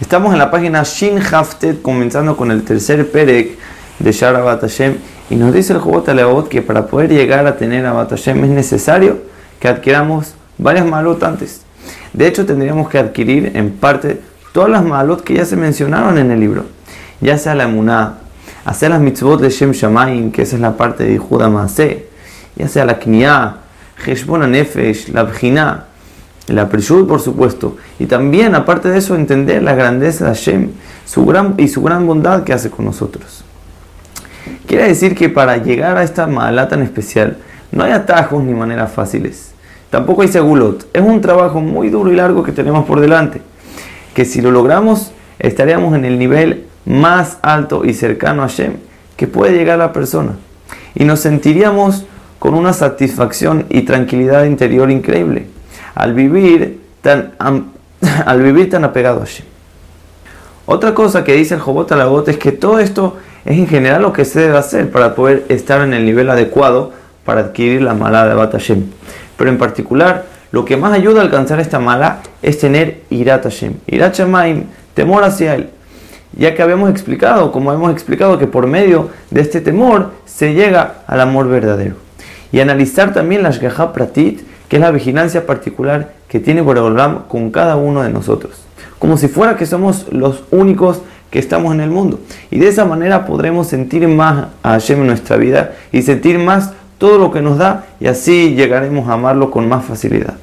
Estamos en la página Shin Haftet, comenzando con el tercer Perek de Sharabat Hashem, y nos dice el Jobot Aleabot que para poder llegar a tener a Hashem es necesario que adquiramos varias malot antes. De hecho, tendríamos que adquirir en parte todas las malot que ya se mencionaron en el libro, ya sea la emuná, hacer las mitzvot de Shem Shamayim, que esa es la parte de Judá Maaseh, ya sea la Kniah, Heshbon Nefesh, la Bjina, la Prishut, por supuesto, y también, aparte de eso, entender la grandeza de Hashem su gran, y su gran bondad que hace con nosotros. Quiere decir que para llegar a esta mala tan especial, no hay atajos ni maneras fáciles. Tampoco hay segulot. Es un trabajo muy duro y largo que tenemos por delante. Que si lo logramos, estaríamos en el nivel más alto y cercano a Hashem que puede llegar la persona. Y nos sentiríamos con una satisfacción y tranquilidad interior increíble al vivir tan, al vivir tan apegado a Hashem. Otra cosa que dice el Jobot Alagot es que todo esto es en general lo que se debe hacer para poder estar en el nivel adecuado para adquirir la mala de Bat Hashem. Pero en particular, lo que más ayuda a alcanzar esta mala es tener Irat Hashem. Irat Shemaim, temor hacia él. Ya que habíamos explicado, como hemos explicado, que por medio de este temor se llega al amor verdadero. Y analizar también la Shgaha Pratit, que es la vigilancia particular que tiene Boreolam con cada uno de nosotros. Como si fuera que somos los únicos que estamos en el mundo. Y de esa manera podremos sentir más a Hashem en nuestra vida y sentir más todo lo que nos da y así llegaremos a amarlo con más facilidad.